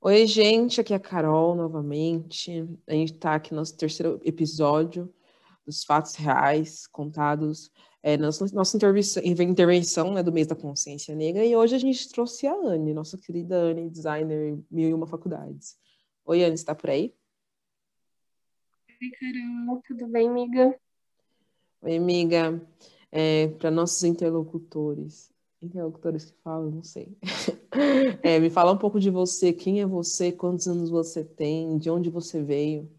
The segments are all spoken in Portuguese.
Oi, gente, aqui é a Carol novamente. A gente está aqui no nosso terceiro episódio dos fatos reais contados é, na nossa, intervenção né, do mês da consciência negra. E hoje a gente trouxe a Anne, nossa querida Anne, designer mil e uma faculdades. Oi, Anne, está por aí? Oi, Carol, tudo bem, amiga? Oi, amiga. É, Para nossos interlocutores, interlocutores que falam, não sei. É, me fala um pouco de você, quem é você, quantos anos você tem, de onde você veio.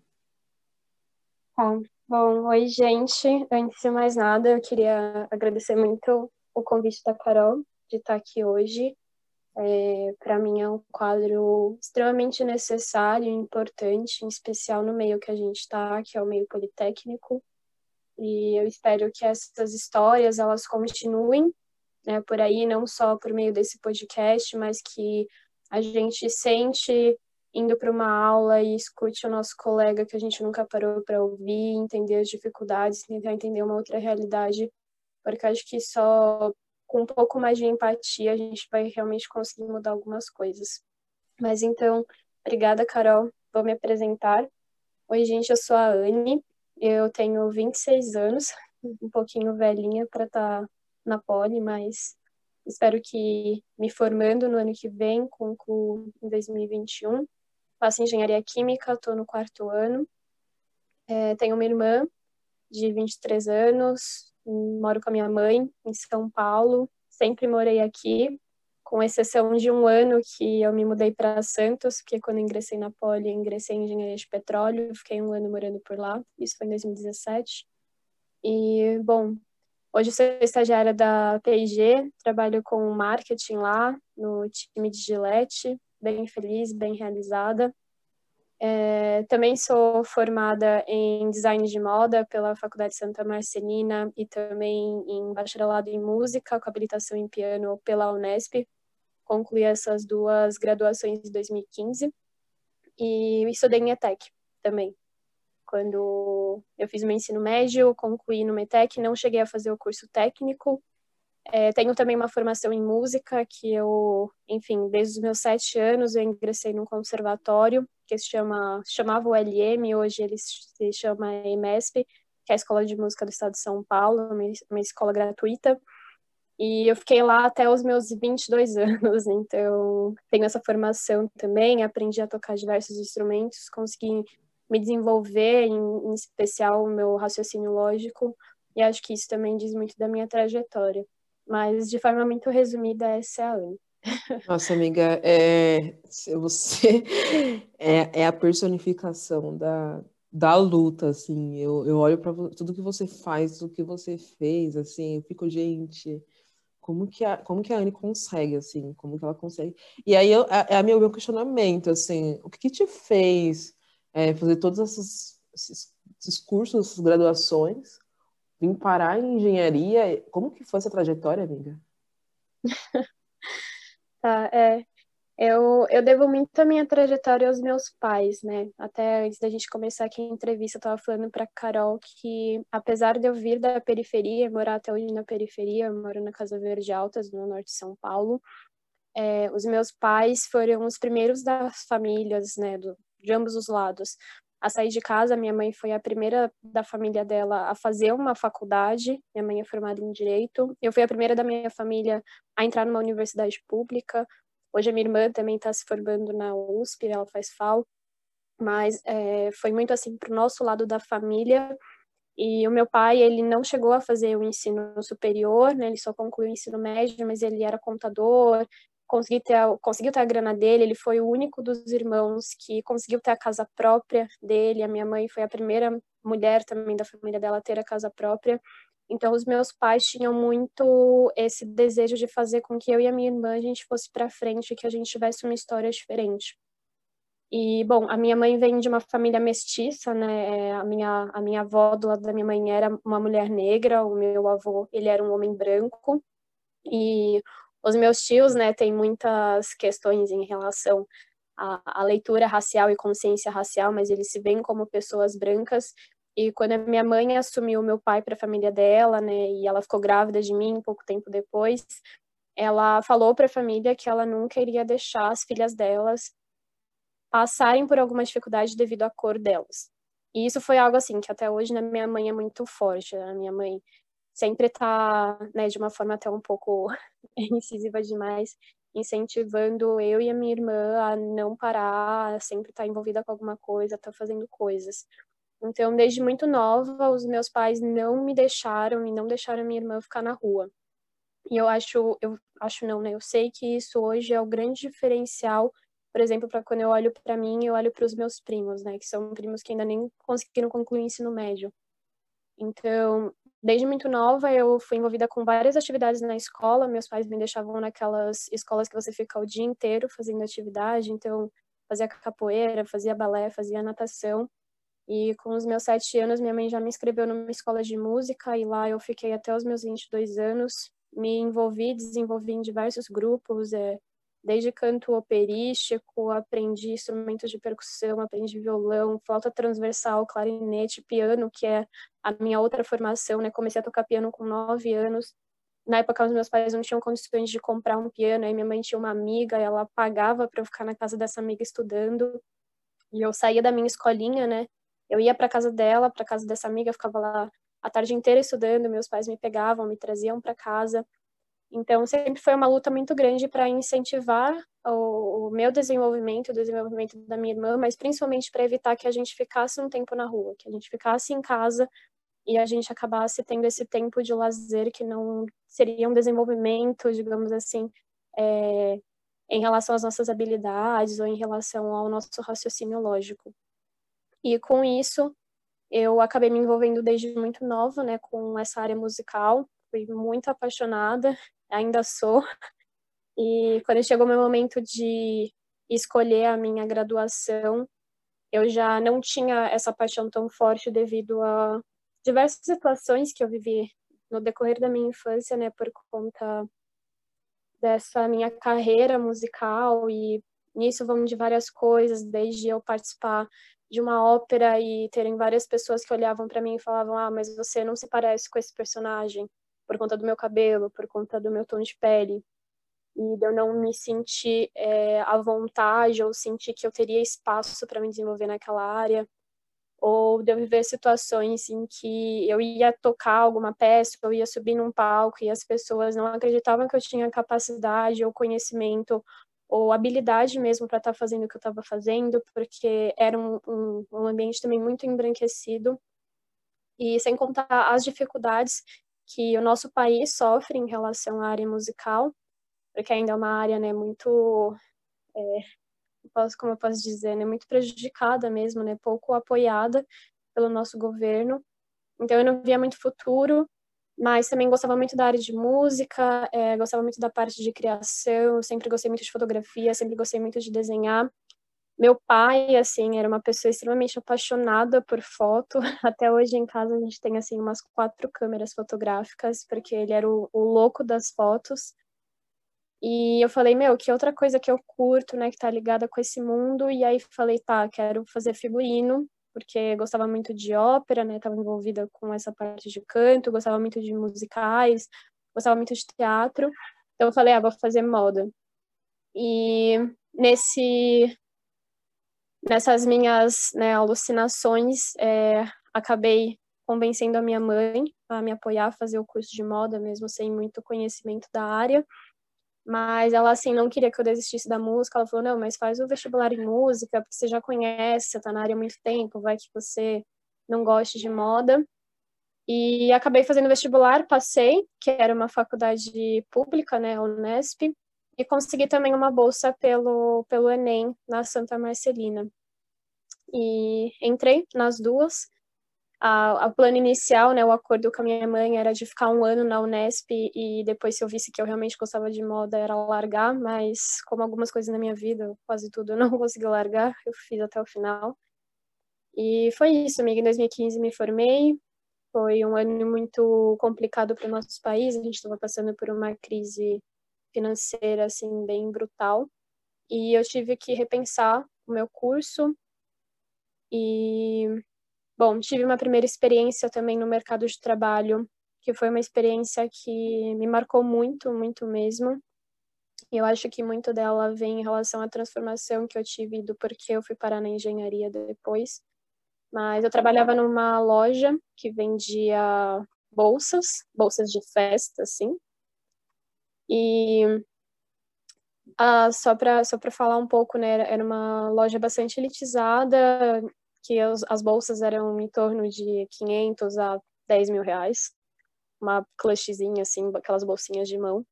Tá. Bom, oi, gente. Antes de mais nada, eu queria agradecer muito o convite da Carol de estar aqui hoje. É, Para mim é um quadro extremamente necessário e importante, em especial no meio que a gente está, que é o meio politécnico. E eu espero que essas histórias elas continuem né, por aí, não só por meio desse podcast, mas que a gente sente indo para uma aula e escute o nosso colega que a gente nunca parou para ouvir, entender as dificuldades, tentar entender uma outra realidade, porque acho que só com um pouco mais de empatia a gente vai realmente conseguir mudar algumas coisas. Mas então, obrigada, Carol. Vou me apresentar. Oi, gente, eu sou a Anne, eu tenho 26 anos, um pouquinho velhinha para estar tá na Poli, mas espero que me formando no ano que vem, concluo em 2021. Faço engenharia química, estou no quarto ano. É, tenho uma irmã de 23 anos, moro com a minha mãe em São Paulo, sempre morei aqui, com exceção de um ano que eu me mudei para Santos, porque quando ingressei na Poli, ingressei em engenharia de petróleo, fiquei um ano morando por lá, isso foi em 2017. E, bom, Hoje sou estagiária da P&G, trabalho com marketing lá no time de Gillette, bem feliz, bem realizada. É, também sou formada em design de moda pela Faculdade Santa Marcelina e também em bacharelado em música com habilitação em piano pela Unesp. Concluí essas duas graduações em 2015 e estudei em ETEC também, quando eu fiz meu ensino médio, concluí no METEC, não cheguei a fazer o curso técnico. É, tenho também uma formação em música, que eu, enfim, desde os meus sete anos eu ingressei num conservatório, que se chama, chamava o LM, hoje ele se chama EMESP, que é a Escola de Música do Estado de São Paulo, uma escola gratuita. E eu fiquei lá até os meus 22 anos, então tenho essa formação também, aprendi a tocar diversos instrumentos, consegui me desenvolver, em, em especial o meu raciocínio lógico, e acho que isso também diz muito da minha trajetória. Mas, de forma muito resumida, essa é a Anne. Nossa, amiga, é, você é, é a personificação da, da luta, assim. Eu, eu olho para tudo que você faz, tudo que você fez, assim, eu fico, gente, como que a, como que a Anne consegue, assim, como que ela consegue. E aí eu, é, é meu, meu questionamento, assim, o que, que te fez é, fazer todos esses, esses, esses, cursos, essas graduações, vim parar em engenharia. Como que foi essa trajetória, amiga? tá, é. Eu, eu devo muito a minha trajetória aos meus pais, né? Até antes da gente começar aqui a entrevista, eu tava falando para Carol que, apesar de eu vir da periferia, morar até hoje na periferia, moro na Casa Verde Altas, no norte de São Paulo, é, os meus pais foram os primeiros das famílias, né, do, de ambos os lados a sair de casa. Minha mãe foi a primeira da família dela a fazer uma faculdade. Minha mãe é formada em direito. Eu fui a primeira da minha família a entrar numa universidade pública. Hoje a minha irmã também está se formando na USP, ela faz FAO. Mas é, foi muito assim para o nosso lado da família. E o meu pai, ele não chegou a fazer o ensino superior, né? Ele só concluiu o ensino médio, mas ele era contador, conseguiu ter, a, conseguiu ter a grana dele, ele foi o único dos irmãos que conseguiu ter a casa própria dele, a minha mãe foi a primeira mulher também da família dela a ter a casa própria, então os meus pais tinham muito esse desejo de fazer com que eu e a minha irmã a gente fosse para frente, que a gente tivesse uma história diferente. E, bom, a minha mãe vem de uma família mestiça, né? É, a minha, a minha avó do lado da minha mãe era uma mulher negra, o meu avô, ele era um homem branco. E os meus tios, né, têm muitas questões em relação à, à leitura racial e consciência racial, mas eles se veem como pessoas brancas. E quando a minha mãe assumiu meu pai para a família dela, né, e ela ficou grávida de mim pouco tempo depois, ela falou para a família que ela nunca iria deixar as filhas delas passarem por alguma dificuldade devido à cor delas. E isso foi algo assim que até hoje na minha mãe é muito forte. A minha mãe sempre está, né, de uma forma até um pouco incisiva demais, incentivando eu e a minha irmã a não parar, a sempre estar tá envolvida com alguma coisa, tá fazendo coisas. Então, desde muito nova, os meus pais não me deixaram e não deixaram a minha irmã ficar na rua. E eu acho, eu acho não, né? Eu sei que isso hoje é o grande diferencial, por exemplo, para quando eu olho para mim, eu olho para os meus primos, né, que são primos que ainda nem conseguiram concluir o ensino médio. Então, desde muito nova, eu fui envolvida com várias atividades na escola. Meus pais me deixavam naquelas escolas que você fica o dia inteiro fazendo atividade. Então, fazia capoeira, fazia balé, fazia natação. E com os meus sete anos, minha mãe já me inscreveu numa escola de música e lá eu fiquei até os meus 22 anos. Me envolvi, desenvolvi em diversos grupos, é, desde canto operístico, aprendi instrumentos de percussão, aprendi violão, flauta transversal, clarinete, piano, que é a minha outra formação, né? Comecei a tocar piano com nove anos. Na época, os meus pais não tinham condições de comprar um piano, aí minha mãe tinha uma amiga, ela pagava para eu ficar na casa dessa amiga estudando. E eu saía da minha escolinha, né? Eu ia para casa dela, para casa dessa amiga, ficava lá a tarde inteira estudando, meus pais me pegavam, me traziam para casa. Então, sempre foi uma luta muito grande para incentivar o, o, meu desenvolvimento, o desenvolvimento da minha irmã, mas principalmente para evitar que a gente ficasse um tempo na rua, que a gente ficasse em casa e a gente acabasse tendo esse tempo de lazer que não seria um desenvolvimento, digamos assim, é, em relação às nossas habilidades ou em relação ao nosso raciocínio lógico. E com isso, eu acabei me envolvendo desde muito nova, né, com essa área musical. Fui muito apaixonada ainda sou. E quando chegou meu momento de escolher a minha graduação, eu já não tinha essa paixão tão forte devido a diversas situações que eu vivi no decorrer da minha infância, né, por conta dessa minha carreira musical e nisso vão de várias coisas, desde eu participar de uma ópera e terem várias pessoas que olhavam para mim e falavam: "Ah, mas você não se parece com esse personagem" por conta do meu cabelo, por conta do meu tom de pele, e de eu não me sentir é, à vontade ou sentir que eu teria espaço para me desenvolver naquela área, ou de eu viver situações em que eu ia tocar alguma peça, eu ia subir num palco e as pessoas não acreditavam que eu tinha capacidade ou conhecimento ou habilidade mesmo para estar tá fazendo o que eu estava fazendo, porque era um, um, um ambiente também muito embranquecido. E sem contar as dificuldades que o nosso país sofre em relação à área musical, porque ainda é uma área né, muito, é, como eu posso dizer, né, muito prejudicada mesmo, né, pouco apoiada pelo nosso governo. Então eu não via muito futuro, mas também gostava muito da área de música, é, gostava muito da parte de criação, sempre gostei muito de fotografia, sempre gostei muito de desenhar. Meu pai, assim, era uma pessoa extremamente apaixonada por foto. Até hoje em casa a gente tem, assim, umas quatro câmeras fotográficas, porque ele era o, o louco das fotos. E eu falei, meu, que outra coisa que eu curto, né, que tá ligada com esse mundo. E aí falei, tá, quero fazer figurino, porque gostava muito de ópera, né, tava envolvida com essa parte de canto, gostava muito de musicais, gostava muito de teatro. Então eu falei, ah, vou fazer moda. E nesse nessas minhas né, alucinações, é, acabei convencendo a minha mãe a me apoiar a fazer o curso de moda, mesmo sem muito conhecimento da área. Mas ela, assim, não queria que eu desistisse da música. Ela falou: não, mas faz o vestibular em música, porque você já conhece, você tá na área há muito tempo, vai que você não goste de moda. E acabei fazendo vestibular, passei, que era uma faculdade pública, né, a Unesp, e consegui também uma bolsa pelo, pelo Enem na Santa Marcelina. E entrei nas duas. A plano inicial, né, o acordo com a minha mãe era de ficar um ano na Unesp e depois, se eu visse que eu realmente gostava de moda, era largar, mas como algumas coisas na minha vida, quase tudo, eu não consegui largar, eu fiz até o final. E foi isso, amiga. Em 2015 me formei. Foi um ano muito complicado para o nosso país. A gente estava passando por uma crise financeira assim bem brutal e eu tive que repensar o meu curso e bom tive uma primeira experiência também no mercado de trabalho que foi uma experiência que me marcou muito muito mesmo eu acho que muito dela vem em relação à transformação que eu tive do porquê eu fui parar na engenharia depois. Mas eu trabalhava numa loja que vendia bolsas, bolsas de festa, assim. E ah, só para só falar um pouco, né, era uma loja bastante elitizada, que as, as bolsas eram em torno de 500 a 10 mil reais. Uma clutchzinha, assim, aquelas bolsinhas de mão.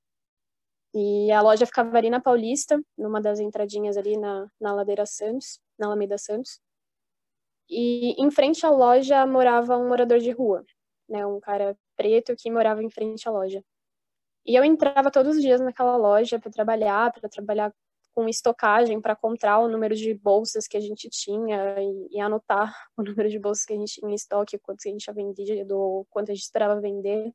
E a loja ficava ali na Paulista, numa das entradinhas ali na, na Ladeira Santos, na Alameda Santos. E em frente à loja morava um morador de rua, né, um cara preto que morava em frente à loja. E eu entrava todos os dias naquela loja para trabalhar, para trabalhar com estocagem, para contar o número de bolsas que a gente tinha e, e, anotar o número de bolsas que a gente tinha em estoque, quanto a gente tinha vendido, quanto a gente esperava vender.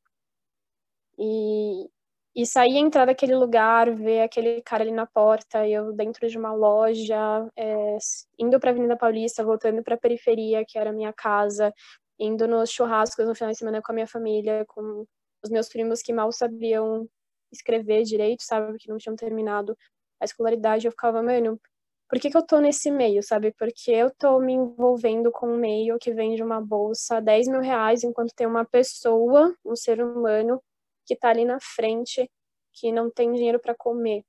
E, e sair entrar daquele lugar, ver aquele cara ali na porta, eu dentro de uma loja, é, indo para a Avenida Paulista, voltando para a periferia, que era a minha casa, indo nos churrascos no final de semana com a minha família, com os meus primos que mal sabiam escrever direito, sabe, que não tinham terminado a escolaridade, eu ficava, mano, por que, que eu tô nesse meio, sabe? Porque eu tô me envolvendo com um meio que vende uma bolsa 10 mil reais, enquanto tem uma pessoa, um ser humano, que tá ali na frente, que não tem dinheiro para comer.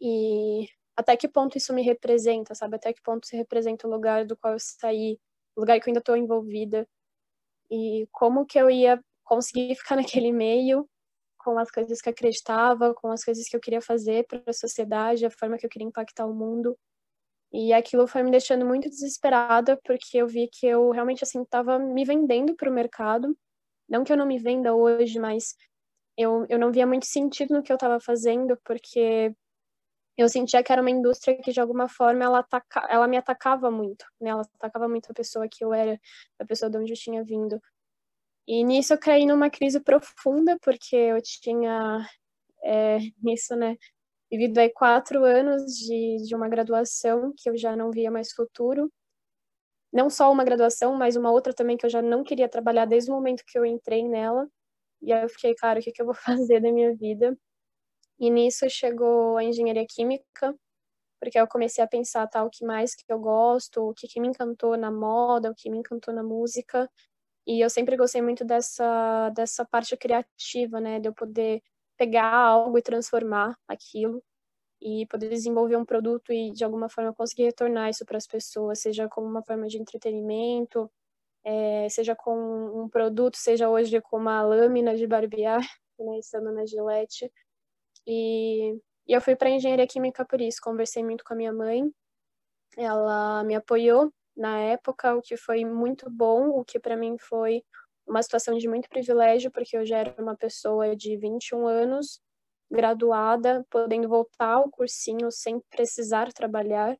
E até que ponto isso me representa, sabe? Até que ponto se representa o lugar do qual eu saí, o lugar que eu ainda tô envolvida. E como que eu ia conseguir ficar naquele meio com as coisas que eu acreditava, com as coisas que eu queria fazer para a sociedade, a forma que eu queria impactar o mundo. E aquilo foi me deixando muito desesperada, porque eu vi que eu realmente assim estava me vendendo para o mercado. Não que eu não me venda hoje, mas eu, eu não via muito sentido no que eu estava fazendo, porque eu sentia que era uma indústria que de alguma forma ela, ataca, ela me atacava muito, né? Ela atacava muito a pessoa que eu era, a pessoa de onde eu tinha vindo. E nisso eu caí numa crise profunda, porque eu tinha, é, nisso, né, vivido aí quatro anos de, de uma graduação que eu já não via mais futuro. Não só uma graduação, mas uma outra também que eu já não queria trabalhar desde o momento que eu entrei nela. E aí eu fiquei, cara, o que, que eu vou fazer da minha vida? E nisso chegou a engenharia química, porque eu comecei a pensar tá, o que mais que eu gosto, o que, que me encantou na moda, o que me encantou na música. E eu sempre gostei muito dessa, dessa parte criativa, né? De eu poder pegar algo e transformar aquilo e poder desenvolver um produto e de alguma forma conseguir retornar isso para as pessoas, seja como uma forma de entretenimento, é, seja com um produto, seja hoje com uma lâmina de barbear, né, estando na Gillette. E, e eu fui para engenharia química por isso, conversei muito com a minha mãe, ela me apoiou na época, o que foi muito bom, o que para mim foi uma situação de muito privilégio, porque eu já era uma pessoa de 21 anos, graduada, podendo voltar ao cursinho sem precisar trabalhar.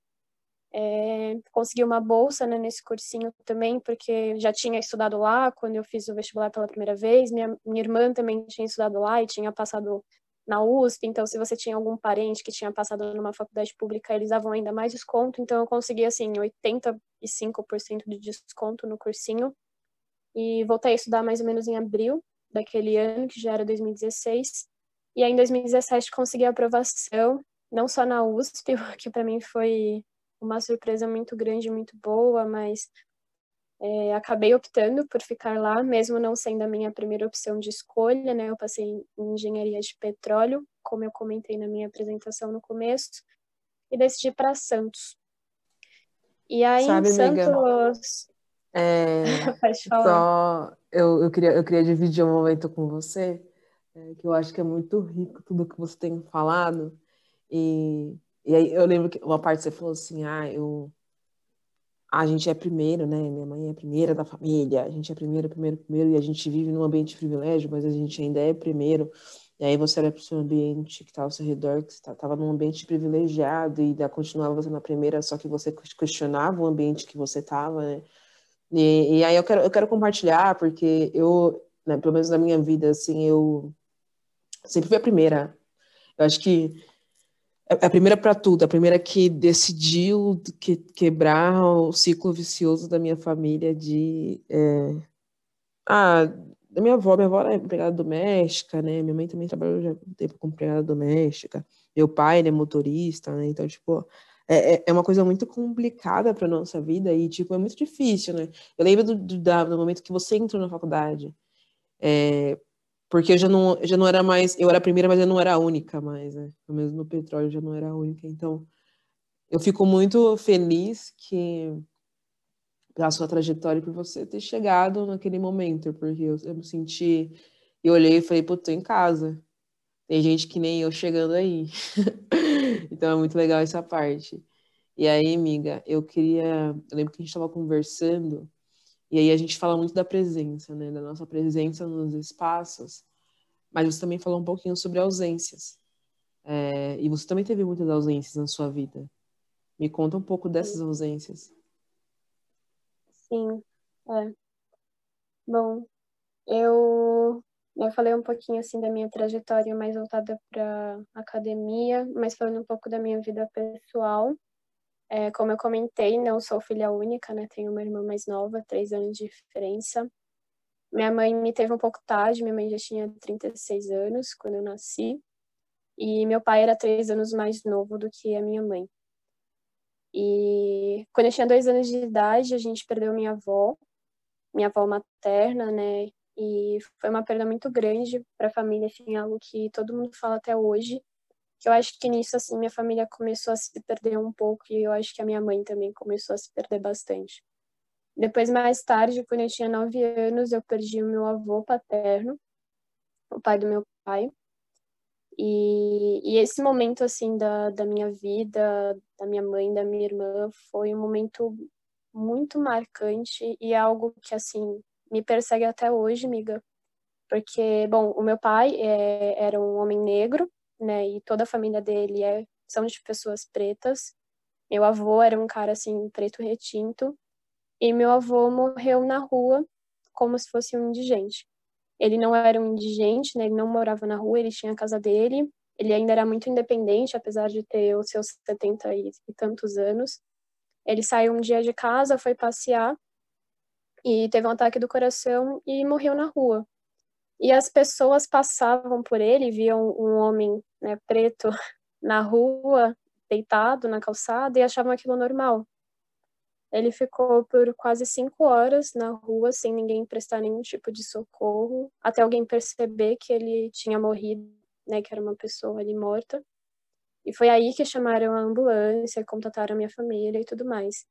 É, consegui uma bolsa né, nesse cursinho também, porque já tinha estudado lá quando eu fiz o vestibular pela primeira vez. Minha, minha irmã também tinha estudado lá e tinha passado na USP, então se você tinha algum parente que tinha passado numa faculdade pública, eles davam ainda mais desconto, então eu consegui assim 85% de desconto no cursinho. E voltei a estudar mais ou menos em abril daquele ano, que já era 2016. E aí em 2017 consegui a aprovação, não só na USP, que para mim foi uma surpresa muito grande, muito boa, mas é, acabei optando por ficar lá, mesmo não sendo a minha primeira opção de escolha, né? Eu passei em engenharia de petróleo, como eu comentei na minha apresentação no começo, e decidi para Santos. E aí Sabe, em Santos. é. Só eu, eu, queria, eu queria dividir um momento com você, é, que eu acho que é muito rico tudo que você tem falado. E, e aí eu lembro que uma parte você falou assim, ah, eu a gente é primeiro, né? Minha mãe é a primeira da família, a gente é primeiro, primeiro, primeiro, e a gente vive num ambiente de privilégio, mas a gente ainda é primeiro. E aí você olha para o seu ambiente que está ao seu redor, que estava tá, num ambiente privilegiado, e ainda continuava você na primeira, só que você questionava o ambiente que você estava, né? E, e, aí eu quero, eu quero compartilhar, porque eu, né, pelo menos na minha vida, assim, eu sempre fui a primeira. Eu acho que a primeira para tudo, a primeira que decidiu que, quebrar o ciclo vicioso da minha família de, é, ah, da minha avó. Minha avó era empregada doméstica, né? Minha mãe também trabalhou já um tempo como empregada doméstica. Meu pai, né, motorista, né? Então, tipo, é, é, é uma coisa muito complicada para nossa vida e, tipo, é muito difícil, né? Eu lembro do, do, do momento que você entrou na faculdade. É, porque eu já não, já não era mais, eu era a primeira, mas eu não era a única mais, né? Pelo menos no petróleo eu já não era a única. Então, eu fico muito feliz que pela sua trajetória por você ter chegado naquele momento, porque eu, eu me senti, eu olhei e falei, pô, tô em casa. Tem gente que nem eu chegando aí. então é muito legal essa parte. E aí, amiga, eu queria. Eu lembro que a gente estava conversando, e aí a gente fala muito da presença, né? Da nossa presença nos espaços, mas você também falou um pouquinho sobre ausências. É, e você também teve muitas ausências na sua vida. Me conta um pouco dessas ausências. Sim, é. Bom, eu, eu falei um pouquinho assim da minha trajetória mais voltada para academia, mas falando um pouco da minha vida pessoal. É, como eu comentei, não sou filha única, né? Tenho uma irmã mais nova, três anos de diferença. Minha mãe me teve um pouco tarde, minha mãe já tinha 36 anos quando eu nasci. E meu pai era três anos mais novo do que a minha mãe. E quando eu tinha dois anos de idade, a gente perdeu minha avó, minha avó materna, né? E foi uma perda muito grande para a família, assim, algo que todo mundo fala até hoje. Que eu acho que nisso, assim, minha família começou a se perder um pouco e eu acho que a minha mãe também começou a se perder bastante. Depois, mais tarde, quando eu tinha nove anos, eu perdi o meu avô paterno, o pai do meu pai. E, e esse momento, assim, da, da minha vida, da minha mãe, da minha irmã, foi um momento muito marcante e é algo que, assim, me persegue até hoje, amiga. Porque, bom, o meu pai é, era um homem negro, né, e toda a família dele é, são de pessoas pretas. Meu avô era um cara, assim, preto retinto. E meu avô morreu na rua como se fosse um indigente. Ele não era um indigente, né? Ele não morava na rua, ele tinha a casa dele. Ele ainda era muito independente, apesar de ter os seus 70 e, e tantos anos. Ele saiu um dia de casa, foi passear e teve um ataque do coração e morreu na rua. E as pessoas passavam por ele, viam um homem né, preto na rua, deitado na calçada, e achavam aquilo normal. Ele ficou por quase cinco horas na rua sem ninguém prestar nenhum tipo de socorro, até alguém perceber que ele tinha morrido, né, que era uma pessoa ali morta. E foi aí que chamaram a ambulância, contataram a minha família e tudo mais.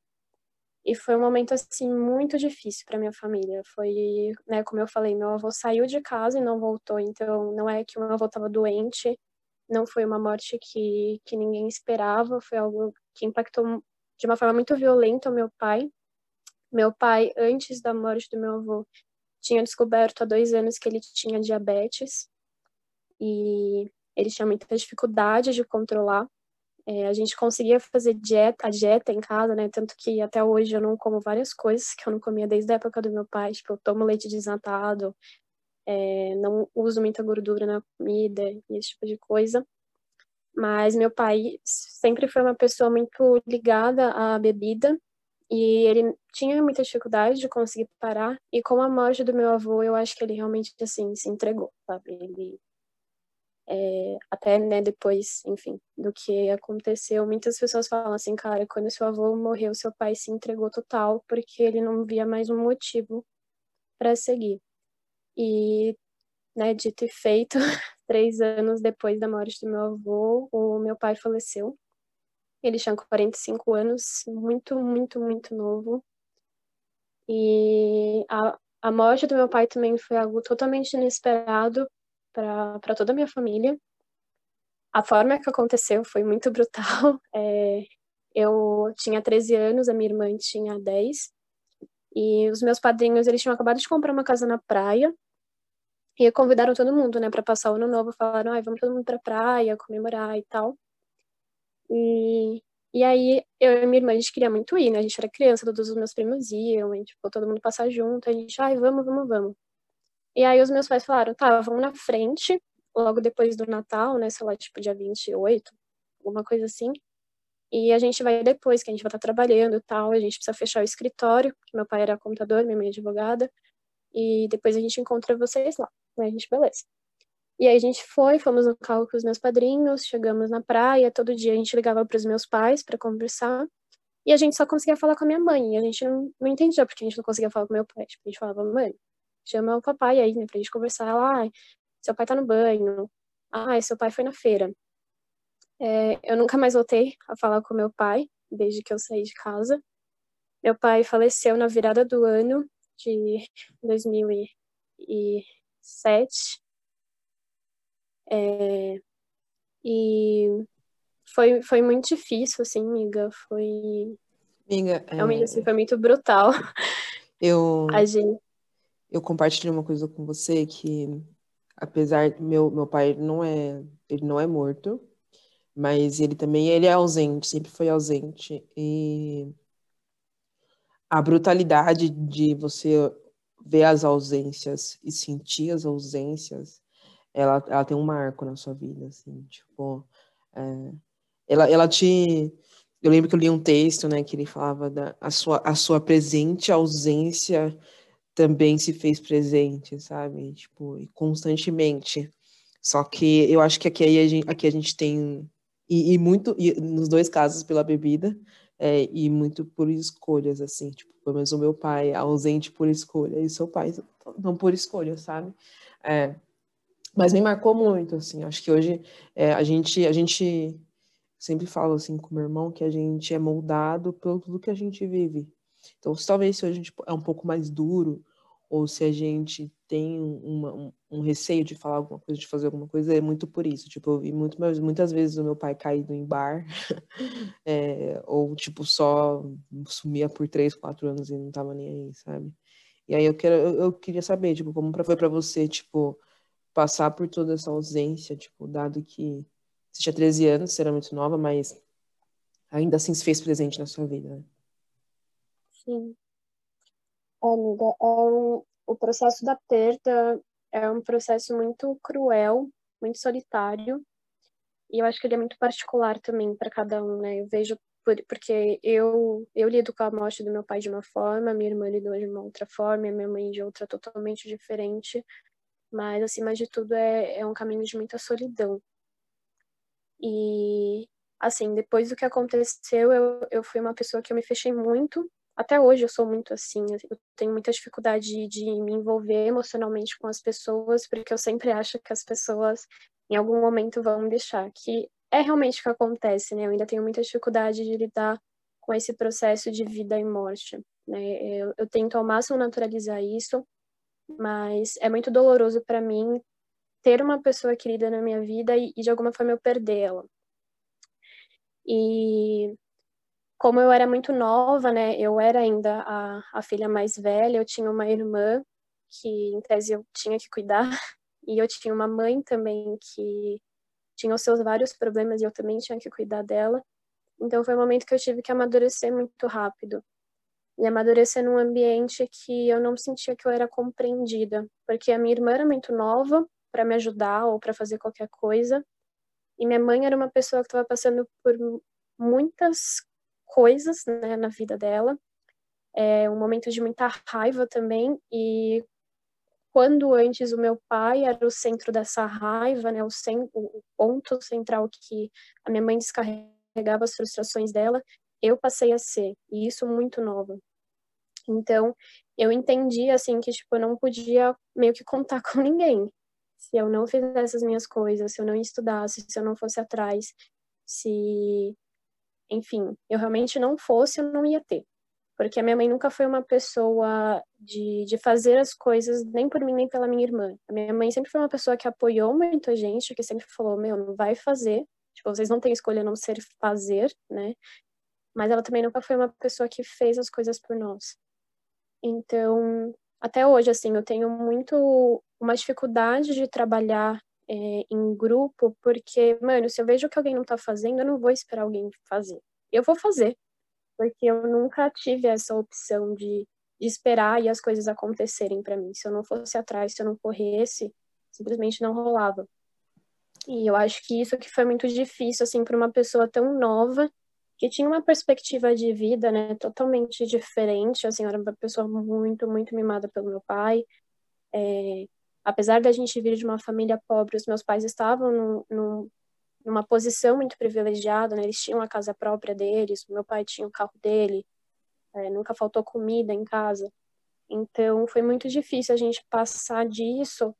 E foi um momento assim muito difícil para minha família. Foi, né, como eu falei, meu avô saiu de casa e não voltou, então não é que meu avô estava doente, não foi uma morte que que ninguém esperava, foi algo que impactou de uma forma muito violenta o meu pai. Meu pai, antes da morte do meu avô, tinha descoberto há dois anos que ele tinha diabetes e ele tinha muita dificuldade de controlar. É, a gente conseguia fazer dieta, a dieta em casa, né? Tanto que até hoje eu não como várias coisas que eu não comia desde a época do meu pai. Tipo, eu tomo leite desnatado, é, não uso muita gordura na comida e esse tipo de coisa. Mas meu pai sempre foi uma pessoa muito ligada à bebida e ele tinha muita dificuldade de conseguir parar. E com a morte do meu avô, eu acho que ele realmente assim se entregou, sabe? Ele é, até né, depois, enfim, do que aconteceu, muitas pessoas falam assim, cara, quando seu avô morreu, seu pai se entregou total porque ele não via mais um motivo para seguir. E né, dito e feito, três anos depois da morte do meu avô, o meu pai faleceu. Ele tinha 45 anos, muito, muito, muito novo. E a, a morte do meu pai também foi algo totalmente inesperado para toda a minha família. A forma que aconteceu foi muito brutal. É, eu tinha 13 anos, a minha irmã tinha 10. E os meus padrinhos, eles tinham acabado de comprar uma casa na praia e convidaram todo mundo, né, para passar o ano novo. Falaram, ai, vamos todo mundo pra praia, comemorar e tal. E, e aí, eu e minha irmã, a gente queria muito ir, né? A gente era criança, todos os meus primos iam, e, tipo, todo mundo passar junto. A gente, ai, vamos, vamos, vamos. E aí, os meus pais falaram, tá, vamos na frente, logo depois do Natal, né? Sei lá, tipo, dia 28, alguma coisa assim. E a gente vai depois, que a gente vai estar trabalhando e tal. A gente precisa fechar o escritório, que meu pai era contador, minha mãe é advogada. e depois a gente encontra vocês lá. Aí a gente, beleza. E aí a gente foi, fomos no carro com os meus padrinhos, chegamos na praia, todo dia a gente ligava para os meus pais para conversar, e a gente só conseguia falar com a minha mãe, e a gente não, não entendia porque a gente não conseguia falar com meu pai. Tipo, a gente falava, mãe, chama o papai aí, né, pra gente conversar. Ela, ah, seu pai tá no banho, ah, seu pai foi na feira. É, eu nunca mais voltei a falar com meu pai, desde que eu saí de casa. Meu pai faleceu na virada do ano de 2007. É, e foi, foi muito difícil, assim, amiga. Foi. Amiga, realmente é... assim, foi muito brutal. Eu. A gente... Eu compartilhei uma coisa com você que, apesar meu meu pai não é ele não é morto, mas ele também ele é ausente, sempre foi ausente. E a brutalidade de você ver as ausências e sentir as ausências, ela, ela tem um marco na sua vida, assim, tipo, é, ela, ela te... Eu lembro que eu li um texto, né, que ele falava da a sua, a sua presente ausência também se fez presente, sabe? Tipo, constantemente. Só que eu acho que aqui, a, gente, aqui a gente tem, e, e muito, e nos dois casos pela bebida, é, e muito por escolhas, assim, tipo, pelo menos o meu pai é ausente por escolha, e seu pai não por escolha, sabe? É, mas me marcou muito, assim, acho que hoje é, a gente, a gente sempre falo, assim, com meu irmão, que a gente é moldado pelo tudo que a gente vive, então, se talvez se a gente é um pouco mais duro, ou se a gente tem uma, um, um, receio de falar alguma coisa, de fazer alguma coisa, é muito por isso. Tipo, eu vi muito, muitas vezes o meu pai caído em bar, é, ou, tipo, só sumia por três, quatro anos e não tava nem aí, sabe? E aí eu, quero, eu, eu queria saber, tipo, como foi para você, tipo, passar por toda essa ausência, tipo, dado que você tinha 13 anos, você era muito nova, mas ainda assim se fez presente na sua vida, né? Sim. Amiga, é um, o processo da perda é um processo muito cruel, muito solitário, e eu acho que ele é muito particular também para cada um, né? Eu vejo por, porque eu eu lido com a morte do meu pai de uma forma, minha irmã lidou de uma outra forma, minha mãe de outra totalmente diferente, mas acima de tudo é, é um caminho de muita solidão. E assim, depois do que aconteceu, eu, eu fui uma pessoa que eu me fechei muito até hoje eu sou muito assim, eu tenho muita dificuldade de me envolver emocionalmente com as pessoas, porque eu sempre acho que as pessoas em algum momento vão me deixar, que é realmente o que acontece, né? Eu ainda tenho muita dificuldade de lidar com esse processo de vida e morte, né? Eu, eu tento ao máximo naturalizar isso, mas é muito doloroso para mim ter uma pessoa querida na minha vida e, e de alguma forma eu perder ela. E como eu era muito nova, né, eu era ainda a, a filha mais velha, eu tinha uma irmã que, em tese, eu tinha que cuidar, e eu tinha uma mãe também que tinha os seus vários problemas e eu também tinha que cuidar dela. Então foi um momento que eu tive que amadurecer muito rápido. E amadurecer num ambiente que eu não sentia que eu era compreendida, porque a minha irmã era muito nova para me ajudar ou para fazer qualquer coisa, e minha mãe era uma pessoa que estava passando por muitas coisas né, na vida dela. É um momento de muita raiva também e quando antes o meu pai era o centro dessa raiva, né, o, cen o ponto central que a minha mãe descarregava as frustrações dela, eu passei a ser, e isso muito nova. Então, eu entendi, assim, que, tipo, eu não podia meio que contar com ninguém. Se eu não fizesse as minhas coisas, se eu não estudasse, se eu não fosse atrás, se enfim, eu realmente não fosse, eu não ia ter. Porque a minha mãe nunca foi uma pessoa de, de fazer as coisas nem por mim nem pela minha irmã. A minha mãe sempre foi uma pessoa que apoiou muito a gente, que sempre falou: Meu, não vai fazer. Tipo, vocês não têm escolha não ser fazer, né? Mas ela também nunca foi uma pessoa que fez as coisas por nós. Então, até hoje, assim, eu tenho muito uma dificuldade de trabalhar é, em grupo, porque, mano, se eu vejo que alguém não tá fazendo, eu não vou esperar alguém fazer. Eu vou fazer, porque eu nunca tive essa opção de, de esperar e as coisas acontecerem para mim. Se eu não fosse atrás, se eu não corresse, simplesmente não rolava. E eu acho que isso que foi muito difícil, assim, para uma pessoa tão nova, que tinha uma perspectiva de vida, né, totalmente diferente, assim, eu era uma pessoa muito, muito mimada pelo meu pai, É, apesar da gente vir de uma família pobre, os meus pais estavam num, num, numa posição muito privilegiada, né? Eles tinham a casa própria deles, meu pai tinha o carro dele, é, nunca faltou comida em casa. Então, foi muito difícil a gente passar disso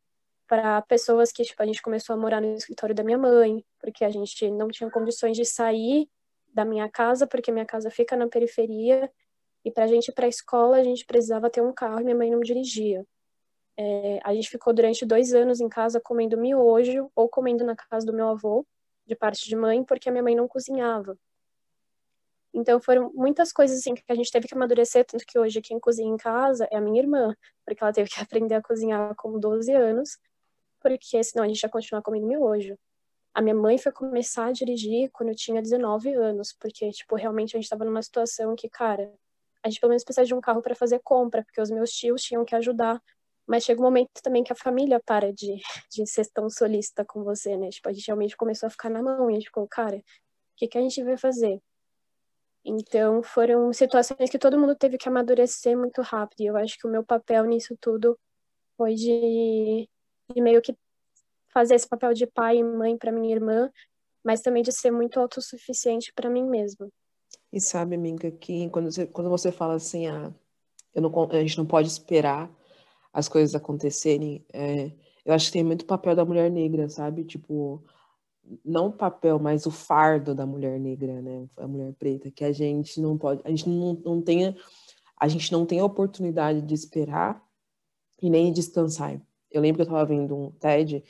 para pessoas que, tipo, a gente começou a morar no escritório da minha mãe, porque a gente não tinha condições de sair da minha casa, porque minha casa fica na periferia, e para a gente ir para a escola, a gente precisava ter um carro e minha mãe não dirigia. É, a gente ficou durante dois anos em casa comendo miojo ou comendo na casa do meu avô, de parte de mãe, porque a minha mãe não cozinhava. Então foram muitas coisas assim que a gente teve que amadurecer, tanto que hoje quem cozinha em casa é a minha irmã, porque ela teve que aprender a cozinhar com 12 anos, porque senão a gente ia continuar comendo miojo. A minha mãe foi começar a dirigir quando eu tinha 19 anos, porque tipo realmente a gente estava numa situação que, cara, a gente pelo menos precisa de um carro para fazer compra, porque os meus tios tinham que ajudar mas chega um momento também que a família para de, de ser tão solista com você, né? Tipo, a gente realmente começou a ficar na mão e a gente ficou, cara, o que, que a gente vai fazer? Então, foram situações que todo mundo teve que amadurecer muito rápido. E eu acho que o meu papel nisso tudo foi de, de meio que fazer esse papel de pai e mãe para minha irmã, mas também de ser muito autossuficiente para mim mesma. E sabe, amiga, que quando você, quando você fala assim, ah, eu não, a gente não pode esperar as coisas acontecerem, é, eu acho que tem muito papel da mulher negra, sabe? Tipo, não o papel, mas o fardo da mulher negra, né? A mulher preta, que a gente não pode, a gente não, não tenha, a gente não tem a oportunidade de esperar e nem descansar. Eu lembro que eu estava vendo um TED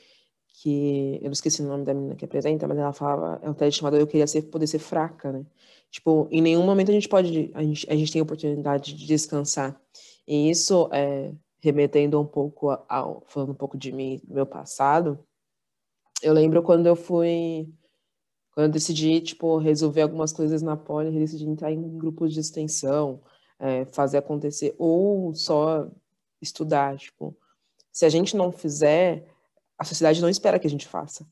que eu não esqueci o nome da menina que apresenta, mas ela falava, é um TED chamado Eu Queria Ser, Poder Ser Fraca, né? Tipo, em nenhum momento a gente pode, a gente, a gente tem a oportunidade de descansar. E isso é, remetendo um pouco ao, falando um pouco de mim, meu passado, eu lembro quando eu fui, quando eu decidi, tipo, resolver algumas coisas na Poli, decidi entrar em grupos de extensão, é, fazer acontecer, ou só estudar, tipo, se a gente não fizer, a sociedade não espera que a gente faça.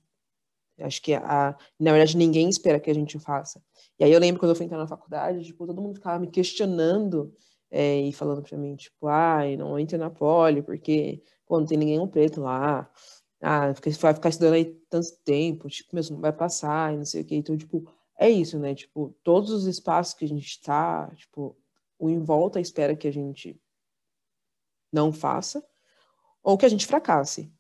Acho que, a, na verdade, ninguém espera que a gente faça. E aí eu lembro quando eu fui entrar na faculdade, tipo, todo mundo ficava me questionando é, e falando pra mim, tipo, ai, não entra na poli, porque, pô, não tem ninguém preto lá. Ah, vai ficar estudando aí tanto tempo, tipo, mesmo não vai passar, e não sei o quê. Então, tipo, é isso, né? Tipo, todos os espaços que a gente tá, tipo, o em volta espera que a gente não faça, ou que a gente fracasse.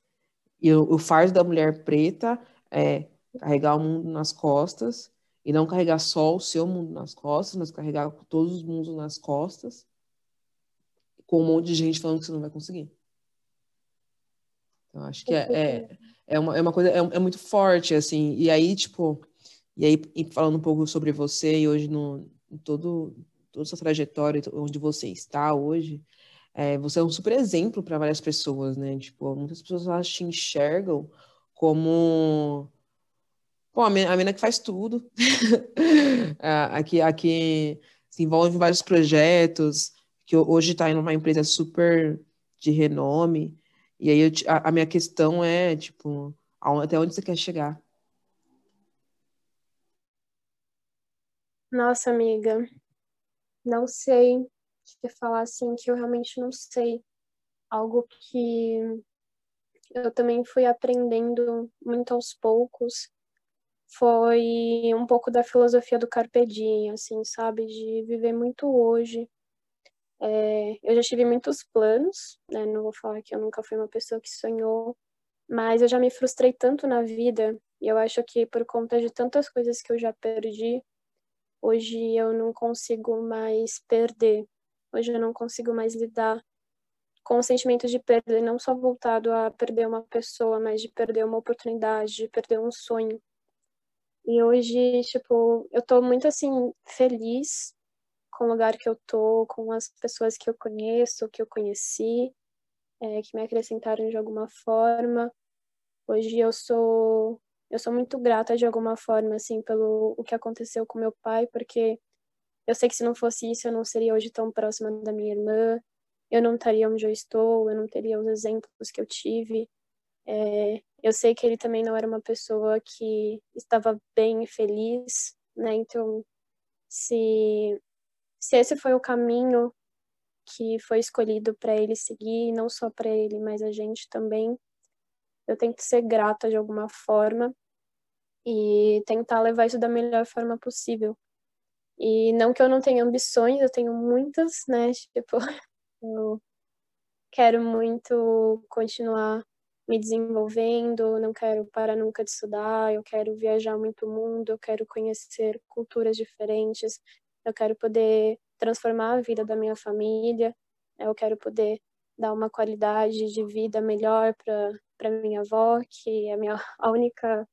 E o, o fardo da mulher preta é carregar o mundo nas costas, e não carregar só o seu mundo nas costas, mas carregar todos os mundos nas costas, com um monte de gente falando que você não vai conseguir. Então, acho que é, é, é, uma, é uma coisa, é, é muito forte, assim, e aí, tipo, e aí, falando um pouco sobre você e hoje no, em todo, toda essa trajetória, onde você está hoje, é, você é um super exemplo para várias pessoas, né? Tipo, muitas pessoas elas te enxergam como a menina que faz tudo. aqui, aqui se envolve em vários projetos, que hoje está em uma empresa super de renome. E aí eu, a, a, minha questão é, tipo, até onde você quer chegar? Nossa, amiga, não sei te falar assim que eu realmente não sei. Algo que eu também fui aprendendo muito aos poucos foi um pouco da filosofia do carpe diem, assim, sabe, de viver muito hoje, é, eu já tive muitos planos, né? Não vou falar que eu nunca fui uma pessoa que sonhou, mas eu já me frustrei tanto na vida, e eu acho que por conta de tantas coisas que eu já perdi, hoje eu não consigo mais perder. Hoje eu não consigo mais lidar com o sentimento de perda, não só voltado a perder uma pessoa, mas de perder uma oportunidade, de perder um sonho. E hoje, tipo, eu tô muito assim feliz com o lugar que eu tô, com as pessoas que eu conheço, que eu conheci, é, que me acrescentaram de alguma forma. Hoje eu sou eu sou muito grata de alguma forma assim pelo o que aconteceu com meu pai, porque eu sei que se não fosse isso eu não seria hoje tão próxima da minha irmã, eu não estaria onde eu estou, eu não teria os exemplos que eu tive. É, eu sei que ele também não era uma pessoa que estava bem feliz, né? Então, se se esse foi o caminho que foi escolhido para ele seguir, não só para ele, mas a gente também. Eu tento ser grata de alguma forma e tentar levar isso da melhor forma possível. E não que eu não tenha ambições, eu tenho muitas, né? Tipo, eu quero muito continuar me desenvolvendo, não quero parar nunca de estudar, eu quero viajar muito o mundo, eu quero conhecer culturas diferentes, eu quero poder transformar a vida da minha família, eu quero poder dar uma qualidade de vida melhor para minha avó, que é a minha a única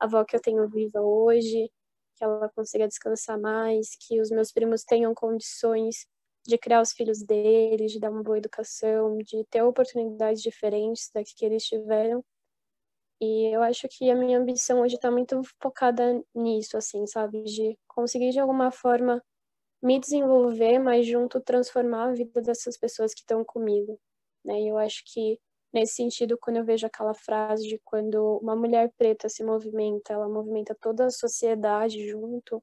avó que eu tenho viva hoje, que ela consiga descansar mais, que os meus primos tenham condições de criar os filhos deles, de dar uma boa educação, de ter oportunidades diferentes das que eles tiveram. E eu acho que a minha ambição hoje está muito focada nisso, assim, sabe? De conseguir de alguma forma me desenvolver, mas junto transformar a vida dessas pessoas que estão comigo, né? E eu acho que nesse sentido, quando eu vejo aquela frase de quando uma mulher preta se movimenta, ela movimenta toda a sociedade junto,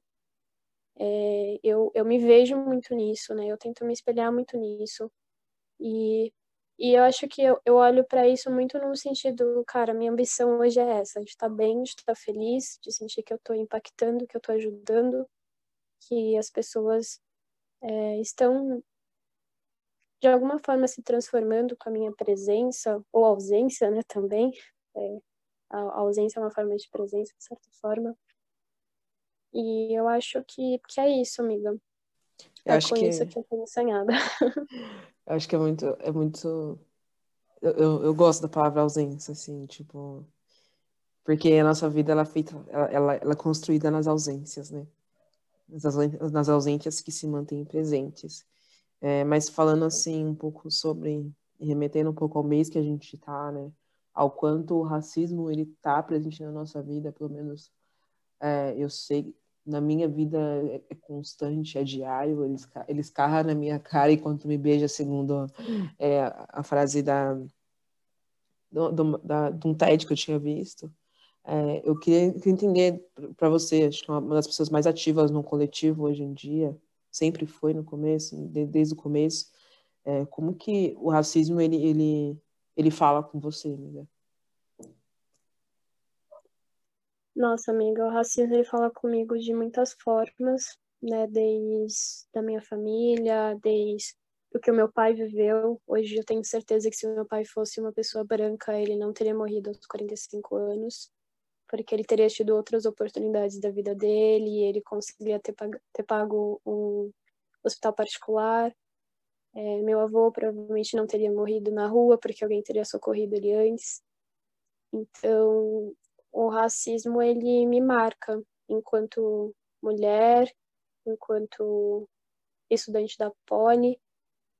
é, eu, eu me vejo muito nisso, né? Eu tento me espelhar muito nisso. E, e eu acho que eu, eu olho para isso muito no sentido, cara, minha ambição hoje é essa, de estar tá bem, de estar tá feliz, de sentir que eu estou impactando, que eu estou ajudando, que as pessoas é, estão de alguma forma se transformando com a minha presença ou ausência, né, também. É, a, ausência é uma forma de presença, de certa forma. E eu acho que, que é isso, amiga. Eu é acho com que... isso que eu tenho sonhado. Eu acho que é muito, é muito. Eu, eu, eu, gosto da palavra ausência, assim, tipo. Porque a nossa vida ela é feita, ela, ela, ela é construída nas ausências, né? Nas, ausências que se mantêm presentes. É, mas falando assim um pouco sobre, remetendo um pouco ao mês que a gente tá, né? Ao quanto o racismo ele tá presente na nossa vida, pelo menos é, eu sei na minha vida é, é constante, é diário, eles, eles carram na minha cara enquanto me beija, segundo é, a frase da, do, do, da, de um TED que eu tinha visto. É, eu queria, entender para você, acho que é uma das pessoas mais ativas no coletivo hoje em dia, sempre foi no começo, de, desde o começo, é, como que o racismo ele, ele, ele fala com você, amiga? Nossa, amiga, o racismo ele fala comigo de muitas formas, né? Desde da minha família, desde o que o meu pai viveu. Hoje eu tenho certeza que se o meu pai fosse uma pessoa branca, ele não teria morrido aos 45 anos, porque ele teria tido outras oportunidades da vida dele, ele conseguiria ter pago, ter pago um hospital particular. É, meu avô provavelmente não teria morrido na rua, porque alguém teria socorrido ele antes. Então, o racismo ele me marca enquanto mulher, enquanto estudante da Poli.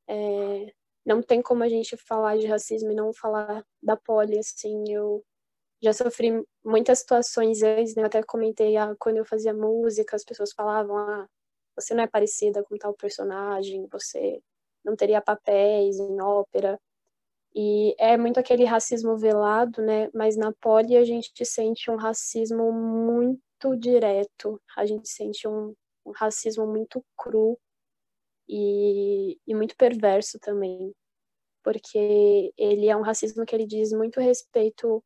É, não tem como a gente falar de racismo e não falar da Poli, assim, eu já sofri muitas situações antes, né? Eu até comentei, ah, quando eu fazia música, as pessoas falavam, ah, você não é parecida com tal personagem, você não teria papéis em ópera. E é muito aquele racismo velado, né? Mas na poli a gente sente um racismo muito direto, a gente sente um, um racismo muito cru e, e muito perverso também, porque ele é um racismo que ele diz muito respeito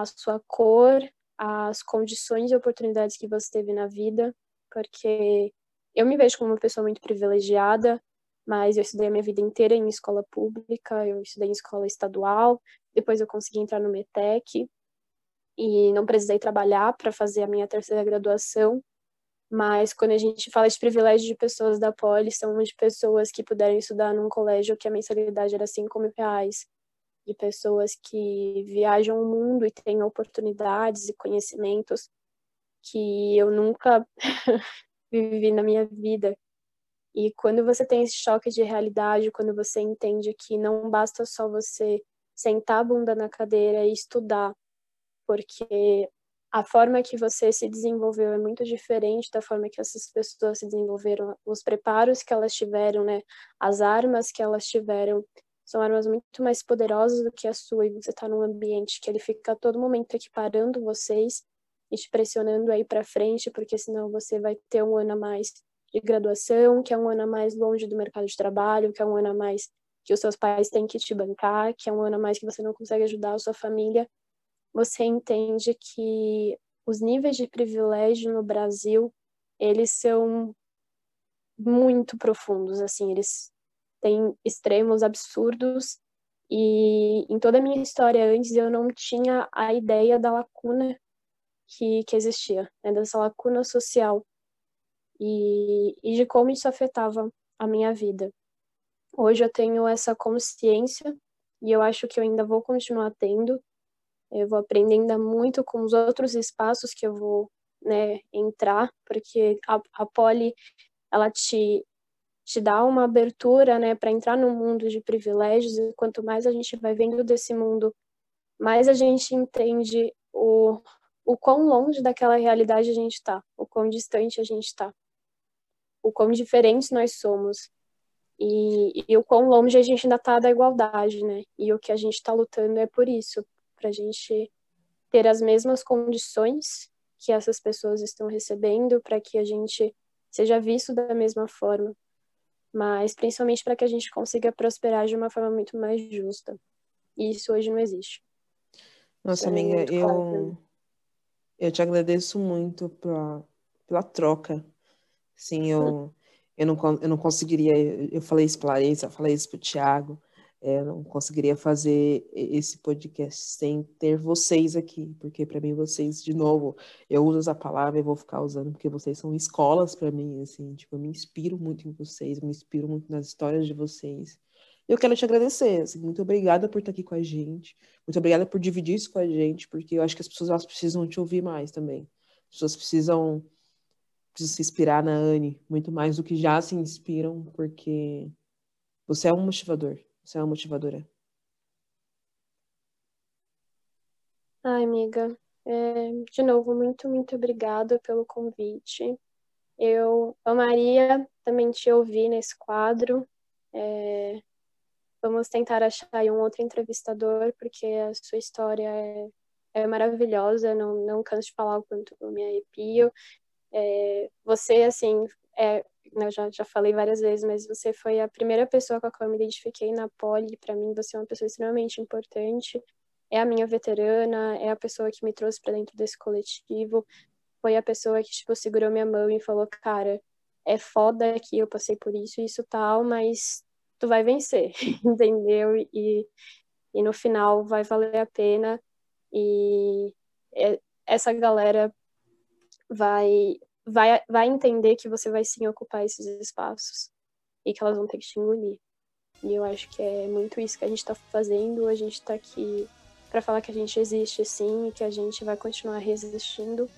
à sua cor, às condições e oportunidades que você teve na vida, porque eu me vejo como uma pessoa muito privilegiada, mas eu estudei a minha vida inteira em escola pública, eu estudei em escola estadual, depois eu consegui entrar no METEC e não precisei trabalhar para fazer a minha terceira graduação, mas quando a gente fala de privilégio de pessoas da Poli, são de pessoas que puderam estudar num colégio que a mensalidade era 5 mil reais, de pessoas que viajam o mundo e têm oportunidades e conhecimentos que eu nunca vivi na minha vida, e quando você tem esse choque de realidade, quando você entende que não basta só você sentar a bunda na cadeira e estudar, porque a forma que você se desenvolveu é muito diferente da forma que essas pessoas se desenvolveram, os preparos que elas tiveram, né, as armas que elas tiveram, são armas muito mais poderosas do que a sua e você está num ambiente que ele fica a todo momento equiparando vocês e te pressionando aí para frente, porque senão você vai ter um ano a mais de graduação, que é um ano a mais longe do mercado de trabalho, que é um ano a mais que os seus pais têm que te bancar, que é um ano a mais que você não consegue ajudar a sua família, você entende que os níveis de privilégio no Brasil, eles são muito profundos, assim, eles têm extremos absurdos e em toda a minha história antes eu não tinha a ideia da lacuna que, que existia, né, dessa lacuna social e, e de como isso afetava a minha vida. Hoje eu tenho essa consciência e eu acho que eu ainda vou continuar tendo. Eu vou aprender ainda muito com os outros espaços que eu vou né, entrar, porque a, a Poli ela te te dá uma abertura, né, para entrar no mundo de privilégios e quanto mais a gente vai vendo desse mundo, mais a gente entende o o quão longe daquela realidade a gente está, o quão distante a gente está, o quão diferentes nós somos e, e o quão longe a gente ainda está da igualdade, né? E o que a gente está lutando é por isso, para a gente ter as mesmas condições que essas pessoas estão recebendo, para que a gente seja visto da mesma forma, mas principalmente para que a gente consiga prosperar de uma forma muito mais justa. E isso hoje não existe. Nossa, é amiga, eu, eu te agradeço muito pela, pela troca. Sim, eu, eu, não, eu não conseguiria, eu falei isso para Larissa, falei isso para o Thiago, é, não conseguiria fazer esse podcast sem ter vocês aqui, porque para mim vocês, de novo, eu uso essa palavra e vou ficar usando, porque vocês são escolas para mim, assim, tipo, eu me inspiro muito em vocês, me inspiro muito nas histórias de vocês. Eu quero te agradecer, assim, muito obrigada por estar aqui com a gente, muito obrigada por dividir isso com a gente, porque eu acho que as pessoas elas precisam te ouvir mais também. As pessoas precisam, precisam se inspirar na Anne, muito mais do que já se inspiram, porque você é um motivador, você é uma motivadora. Ai, amiga, é, de novo, muito, muito obrigada pelo convite. Eu amaria também te ouvir nesse quadro. É, Vamos tentar achar aí um outro entrevistador, porque a sua história é, é maravilhosa, não, não canso de falar o quanto me arrepio. É, você, assim, é, eu já, já falei várias vezes, mas você foi a primeira pessoa com a qual eu me identifiquei na Poli. Para mim, você é uma pessoa extremamente importante. É a minha veterana, é a pessoa que me trouxe para dentro desse coletivo. Foi a pessoa que, tipo, segurou minha mão e falou: Cara, é foda que eu passei por isso isso tal, mas tu vai vencer, entendeu? E, e no final vai valer a pena e é, essa galera vai, vai, vai entender que você vai sim ocupar esses espaços e que elas vão ter que te engolir. E eu acho que é muito isso que a gente está fazendo. A gente está aqui para falar que a gente existe sim e que a gente vai continuar resistindo.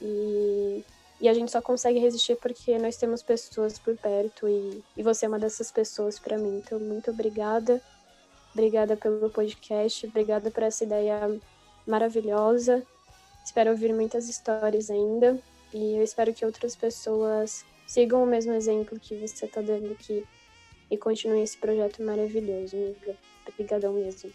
E e a gente só consegue resistir porque nós temos pessoas por perto e, e você é uma dessas pessoas para mim. Então, muito obrigada. Obrigada pelo podcast, obrigada por essa ideia maravilhosa. Espero ouvir muitas histórias ainda e eu espero que outras pessoas sigam o mesmo exemplo que você está dando aqui e continuem esse projeto maravilhoso. Obrigadão mesmo.